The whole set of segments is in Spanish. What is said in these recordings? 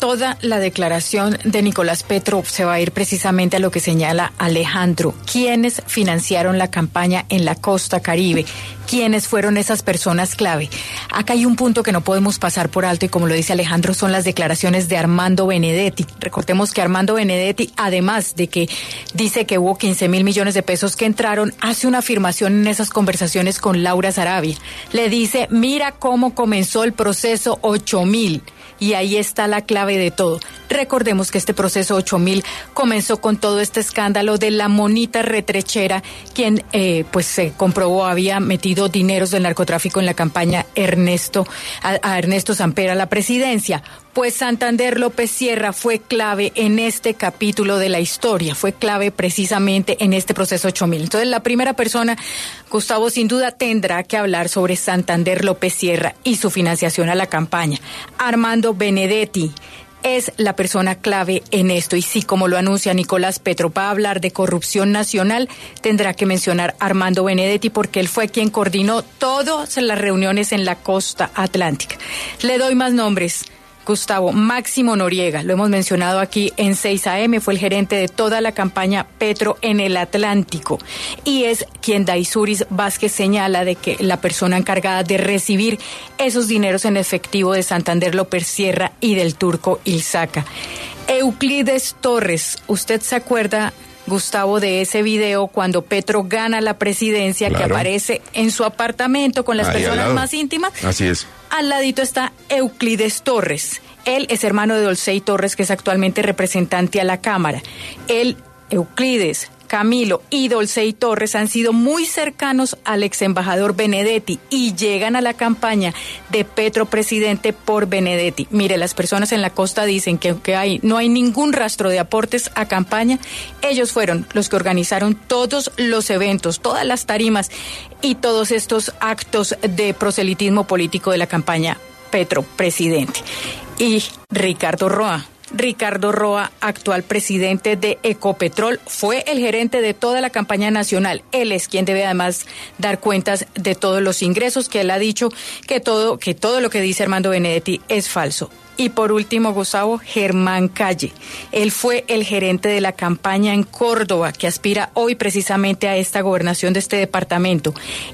Toda la declaración de Nicolás Petro se va a ir precisamente a lo que señala Alejandro. ¿Quiénes financiaron la campaña en la costa caribe? ¿Quiénes fueron esas personas clave? Acá hay un punto que no podemos pasar por alto y como lo dice Alejandro son las declaraciones de Armando Benedetti. Recordemos que Armando Benedetti, además de que dice que hubo 15 mil millones de pesos que entraron, hace una afirmación en esas conversaciones con Laura Sarabia. Le dice, mira cómo comenzó el proceso 8 mil y ahí está la clave de todo. Recordemos que este proceso 8000 comenzó con todo este escándalo de la monita retrechera, quien eh, pues se comprobó había metido dineros del narcotráfico en la campaña Ernesto a, a Ernesto Samper a la presidencia. Pues Santander López Sierra fue clave en este capítulo de la historia, fue clave precisamente en este proceso 8000. Entonces, la primera persona, Gustavo, sin duda tendrá que hablar sobre Santander López Sierra y su financiación a la campaña. Armando Benedetti es la persona clave en esto. Y sí, como lo anuncia Nicolás Petro, va a hablar de corrupción nacional, tendrá que mencionar Armando Benedetti porque él fue quien coordinó todas las reuniones en la costa atlántica. Le doy más nombres. Gustavo Máximo Noriega, lo hemos mencionado aquí en 6 AM, fue el gerente de toda la campaña Petro en el Atlántico y es quien Daisuris Vázquez señala de que la persona encargada de recibir esos dineros en efectivo de Santander López Sierra y del turco Ilzaca. Euclides Torres, ¿usted se acuerda Gustavo, de ese video cuando Petro gana la presidencia, que aparece en su apartamento con las personas más íntimas. Así es. Al ladito está Euclides Torres. Él es hermano de Dolcey Torres, que es actualmente representante a la Cámara. Él, Euclides, Camilo y Dolcey Torres han sido muy cercanos al ex embajador Benedetti y llegan a la campaña de Petro presidente por Benedetti. Mire, las personas en la costa dicen que aunque hay, no hay ningún rastro de aportes a campaña, ellos fueron los que organizaron todos los eventos, todas las tarimas y todos estos actos de proselitismo político de la campaña Petro presidente. Y Ricardo Roa Ricardo Roa, actual presidente de Ecopetrol, fue el gerente de toda la campaña nacional. Él es quien debe además dar cuentas de todos los ingresos que él ha dicho que todo que todo lo que dice Armando Benedetti es falso. Y por último, Gustavo, Germán Calle. Él fue el gerente de la campaña en Córdoba, que aspira hoy precisamente a esta gobernación de este departamento.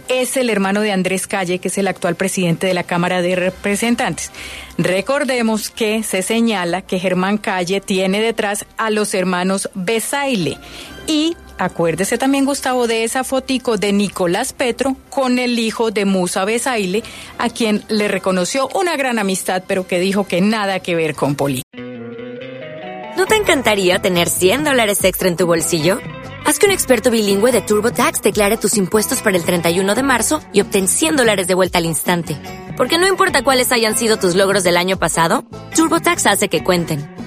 Es el hermano de Andrés Calle, que es el actual presidente de la Cámara de Representantes. Recordemos que se señala que Germán Calle tiene detrás a los hermanos Besaile y Acuérdese también, Gustavo, de esa fotico de Nicolás Petro con el hijo de Musa Besaile, a quien le reconoció una gran amistad, pero que dijo que nada que ver con política. ¿No te encantaría tener 100 dólares extra en tu bolsillo? Haz que un experto bilingüe de TurboTax declare tus impuestos para el 31 de marzo y obtén 100 dólares de vuelta al instante. Porque no importa cuáles hayan sido tus logros del año pasado, TurboTax hace que cuenten.